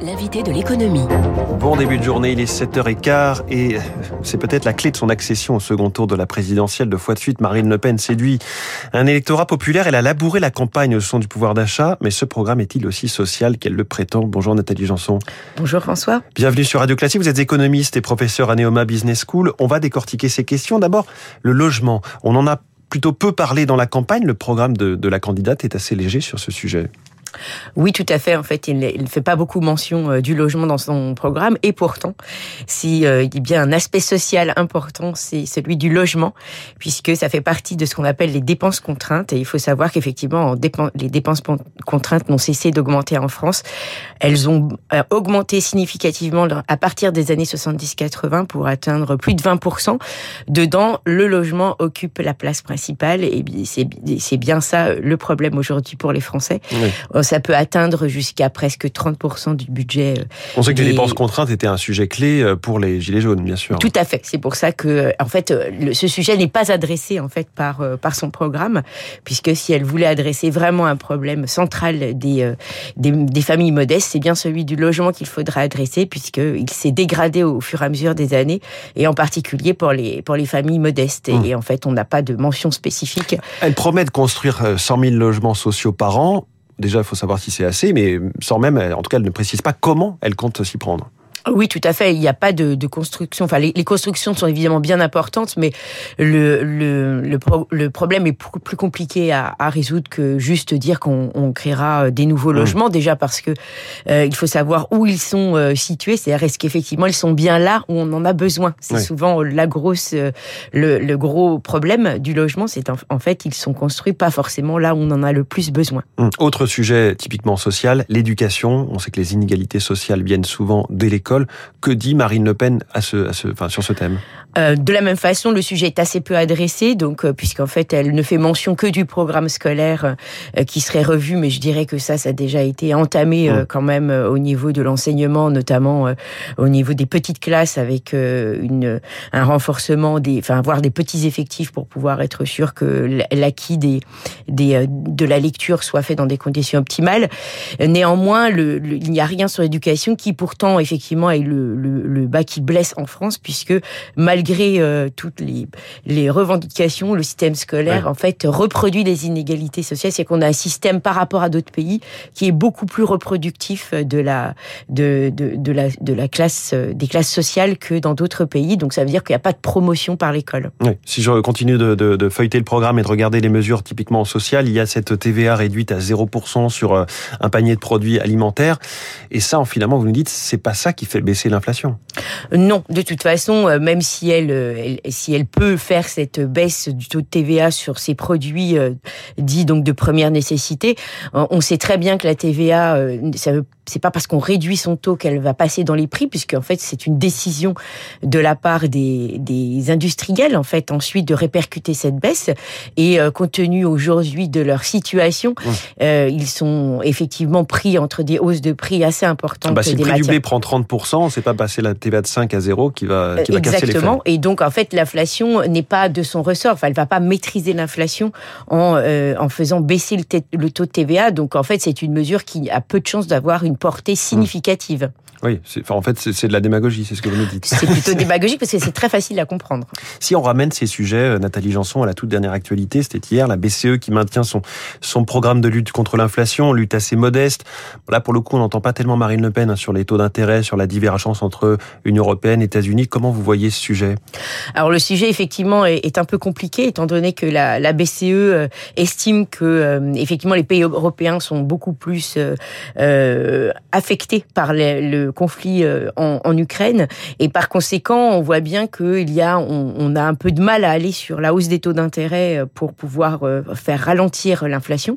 l'invité de l'économie. Bon début de journée, il est 7h15 et c'est peut-être la clé de son accession au second tour de la présidentielle. De fois de suite, Marine Le Pen séduit un électorat populaire. Elle a labouré la campagne au son du pouvoir d'achat, mais ce programme est-il aussi social qu'elle le prétend? Bonjour Nathalie Janson. Bonjour François. Bienvenue sur Radio Classique. Vous êtes économiste et professeur à Neoma Business School. On va décortiquer ces questions. D'abord, le logement. On en a plutôt peu parlé dans la campagne. Le programme de, de la candidate est assez léger sur ce sujet. Oui, tout à fait. En fait, il ne fait pas beaucoup mention euh, du logement dans son programme. Et pourtant, s'il euh, y a bien un aspect social important, c'est celui du logement, puisque ça fait partie de ce qu'on appelle les dépenses contraintes. Et il faut savoir qu'effectivement, les dépenses contraintes n'ont cessé d'augmenter en France. Elles ont euh, augmenté significativement à partir des années 70-80 pour atteindre plus de 20%. Dedans, le logement occupe la place principale. Et c'est bien ça le problème aujourd'hui pour les Français. Oui ça peut atteindre jusqu'à presque 30% du budget. Euh, On sait que les dépenses contraintes étaient un sujet clé euh, pour les gilets jaunes, bien sûr. Tout à fait. C'est pour ça que, en fait, ce sujet n'est pas adressé en fait par euh, par son programme, puisque si elle voulait adresser vraiment un problème central des des, des familles modestes, c'est bien celui du logement qu'il faudra adresser, puisqu'il s'est dégradé au fur et à mesure des années, et en particulier pour les pour les familles modestes. Et, mmh. en fait, on n'a pas de mention spécifique. Elle promet de construire 100 000 logements sociaux par an. Déjà, il faut savoir si c'est assez, mais sans même, en tout cas, elle ne précise pas comment elle compte s'y prendre. Oui, tout à fait. Il n'y a pas de, de construction. Enfin, les, les, constructions sont évidemment bien importantes, mais le, le, le, le problème est beaucoup plus compliqué à, à, résoudre que juste dire qu'on on créera euh, des nouveaux mmh. logements. Déjà parce que euh, il faut savoir où ils sont euh, situés. C'est-à-dire est-ce qu'effectivement ils sont bien là où on en a besoin? C'est souvent la grosse, le, le, gros problème du logement. C'est en, en, fait ils sont construits pas forcément là où on en a le plus besoin. Mmh. Autre sujet typiquement social, l'éducation. On sait que les inégalités sociales viennent souvent dès l'école. Que dit Marine Le Pen sur ce thème? Euh, de la même façon, le sujet est assez peu adressé, donc euh, puisqu'en fait, elle ne fait mention que du programme scolaire euh, qui serait revu, mais je dirais que ça, ça a déjà été entamé quand même au niveau de l'enseignement, notamment au niveau des petites classes, avec une, un renforcement des, enfin, avoir des petits effectifs pour pouvoir être sûr que l'acquis des, des, de la lecture soit fait dans des conditions optimales. Néanmoins, le, il n'y a rien sur l'éducation qui pourtant effectivement est le, le, le bas qui blesse en France, puisque malgré malgré euh, toutes les, les revendications, le système scolaire, en fait, reproduit les inégalités sociales. C'est qu'on a un système par rapport à d'autres pays qui est beaucoup plus reproductif de la, de, de, de la, de la classe, euh, des classes sociales que dans d'autres pays. Donc, ça veut dire qu'il n'y a pas de promotion par l'école. Oui. Si je continue de, de, de, feuilleter le programme et de regarder les mesures typiquement sociales, il y a cette TVA réduite à 0% sur euh, un panier de produits alimentaires. Et ça, finalement, vous nous dites, c'est pas ça qui fait baisser l'inflation. Non, de toute façon, même si euh, si elle peut faire cette baisse du taux de TVA sur ces produits euh, dits donc de première nécessité, euh, on sait très bien que la TVA, ça veut c'est pas parce qu'on réduit son taux qu'elle va passer dans les prix, puisque en fait c'est une décision de la part des, des, industriels en fait ensuite de répercuter cette baisse. Et euh, compte tenu aujourd'hui de leur situation, euh, ils sont effectivement pris entre des hausses de prix assez importantes. Bah, si le prix du blé prend 30%, c'est pas passer la TVA de 5 à 0 qui va, qui va Exactement. Et donc en fait l'inflation n'est pas de son ressort. Enfin, elle va pas maîtriser l'inflation en, euh, en faisant baisser le, le, taux de TVA. Donc en fait c'est une mesure qui a peu de chances d'avoir une portée significative. Oui, en fait, c'est de la démagogie, c'est ce que vous nous dites. C'est plutôt démagogique parce que c'est très facile à comprendre. Si on ramène ces sujets, euh, Nathalie Janson, à la toute dernière actualité, c'était hier, la BCE qui maintient son, son programme de lutte contre l'inflation, lutte assez modeste. Là, pour le coup, on n'entend pas tellement Marine Le Pen hein, sur les taux d'intérêt, sur la divergence entre Union européenne États-Unis. Comment vous voyez ce sujet? Alors, le sujet, effectivement, est, un peu compliqué, étant donné que la, la BCE euh, estime que, euh, effectivement, les pays européens sont beaucoup plus euh, affectés par le conflit euh, en, en, Ukraine. Et par conséquent, on voit bien qu'il y a, on, on, a un peu de mal à aller sur la hausse des taux d'intérêt euh, pour pouvoir euh, faire ralentir l'inflation.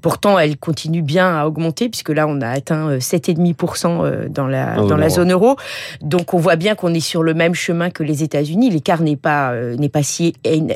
Pourtant, elle continue bien à augmenter puisque là, on a atteint 7,5% dans la oh dans la zone euro. Donc, on voit bien qu'on est sur le même chemin que les États-Unis. L'écart n'est pas n'est pas si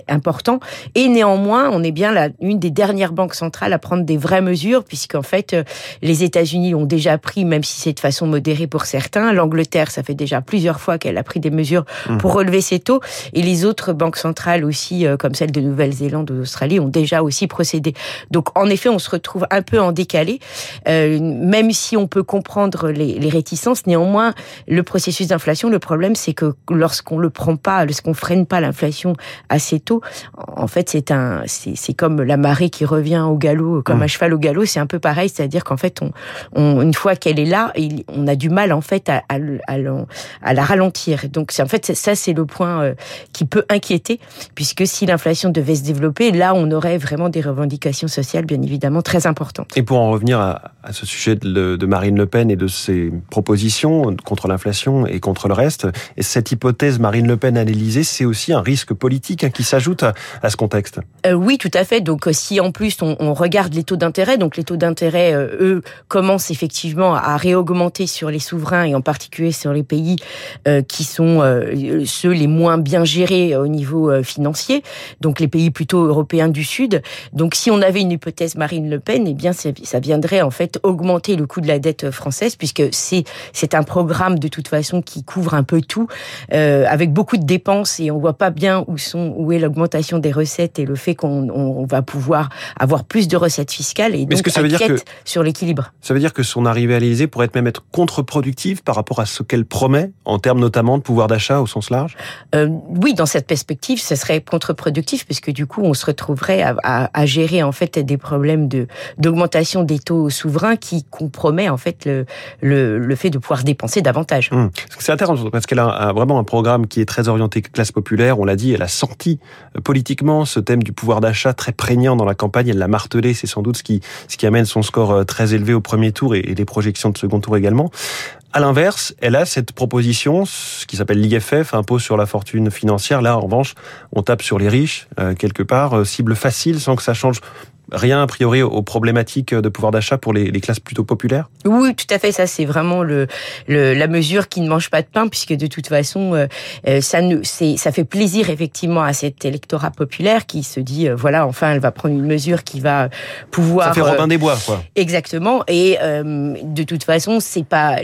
important. Et néanmoins, on est bien là une des dernières banques centrales à prendre des vraies mesures puisqu'en fait, les États-Unis ont déjà déjà pris, même si c'est de façon modérée pour certains. L'Angleterre, ça fait déjà plusieurs fois qu'elle a pris des mesures mmh. pour relever ses taux. Et les autres banques centrales aussi, euh, comme celle de Nouvelle-Zélande ou d'Australie, ont déjà aussi procédé. Donc en effet, on se retrouve un peu en décalé, euh, même si on peut comprendre les, les réticences. Néanmoins, le processus d'inflation, le problème, c'est que lorsqu'on le prend pas, lorsqu'on freine pas l'inflation assez tôt, en fait, c'est un, c'est comme la marée qui revient au galop, comme mmh. un cheval au galop. C'est un peu pareil, c'est-à-dire qu'en fait, on, on, une fois qu'elle est là, on a du mal en fait à, à, à, la ralentir. Donc, en fait ça, c'est le point euh, qui peut inquiéter, puisque si l'inflation devait se développer, là, on aurait vraiment des revendications sociales, bien évidemment, très importantes. Et pour en revenir à, à ce sujet de, Marine Le Pen et de ses propositions contre l'inflation et contre le reste, et cette hypothèse Marine Le Pen à l'Élysée, c'est aussi un risque politique hein, qui s'ajoute à, ce contexte. Euh, oui, tout à fait. Donc, euh, si en plus on, regarde les taux d'intérêt, donc les taux d'intérêt, euh, eux, commencent effectivement à réaugmenter sur les souverains et en particulier sur les pays qui sont ceux les moins bien gérés au niveau financier, donc les pays plutôt européens du Sud. Donc, si on avait une hypothèse Marine Le Pen, eh bien, ça viendrait en fait augmenter le coût de la dette française, puisque c'est c'est un programme de toute façon qui couvre un peu tout, avec beaucoup de dépenses et on voit pas bien où sont où est l'augmentation des recettes et le fait qu'on on va pouvoir avoir plus de recettes fiscales et donc que ça veut dire que sur l'équilibre. Ça veut dire que son arrivée à l'Élysée pourrait même être contre-productive par rapport à ce qu'elle promet en termes notamment de pouvoir d'achat au sens large? Euh, Oui, dans cette perspective, ce serait contre-productif puisque du coup, on se retrouverait à, à, à, gérer en fait des problèmes de d'augmentation des taux souverains qui compromet en fait le, le, le fait de pouvoir dépenser davantage. Hum. C'est intéressant parce qu'elle a vraiment un programme qui est très orienté classe populaire. On l'a dit, elle a sorti euh, politiquement ce thème du pouvoir d'achat très prégnant dans la campagne. Elle l'a martelé. C'est sans doute ce qui ce qui amène son score euh, très élevé au premier tour et, et les projections de second tour également. À l'inverse, elle a cette proposition, ce qui s'appelle l'IFF, impôt sur la fortune financière. Là, en revanche, on tape sur les riches, euh, quelque part, cible facile, sans que ça change rien a priori aux problématiques de pouvoir d'achat pour les, les, classes plutôt populaires? Oui, tout à fait. Ça, c'est vraiment le, le, la mesure qui ne mange pas de pain, puisque de toute façon, euh, euh ça, ne, ça fait plaisir effectivement à cet électorat populaire qui se dit, euh, voilà, enfin, elle va prendre une mesure qui va pouvoir... Ça fait Robin des Bois, quoi. Exactement. Et euh, de toute façon, c'est pas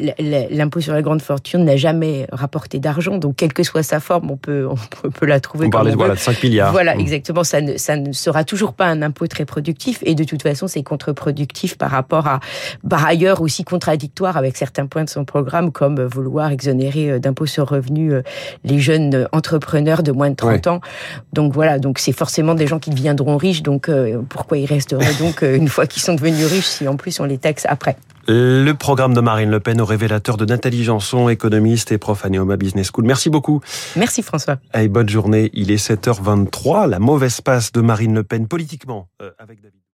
l'impôt sur la grande fortune n'a jamais rapporté d'argent, donc quelle que soit sa forme, on peut, on peut la trouver. On parlait de, voilà, 5 milliards. Voilà, mmh. exactement. Ça ne, ça ne sera toujours pas un impôt très productif et de toute façon c'est contre-productif par rapport à par ailleurs aussi contradictoire avec certains points de son programme comme vouloir exonérer euh, d'impôts sur revenus euh, les jeunes entrepreneurs de moins de 30 ouais. ans. Donc voilà, donc c'est forcément des gens qui deviendront riches donc euh, pourquoi ils resteraient donc une fois qu'ils sont devenus riches si en plus on les taxe après? Le programme de Marine Le Pen au révélateur de Nathalie Janson, économiste et prof à Neoma Business School. Merci beaucoup. Merci François. Allez, bonne journée. Il est 7h23. La mauvaise passe de Marine Le Pen politiquement avec David.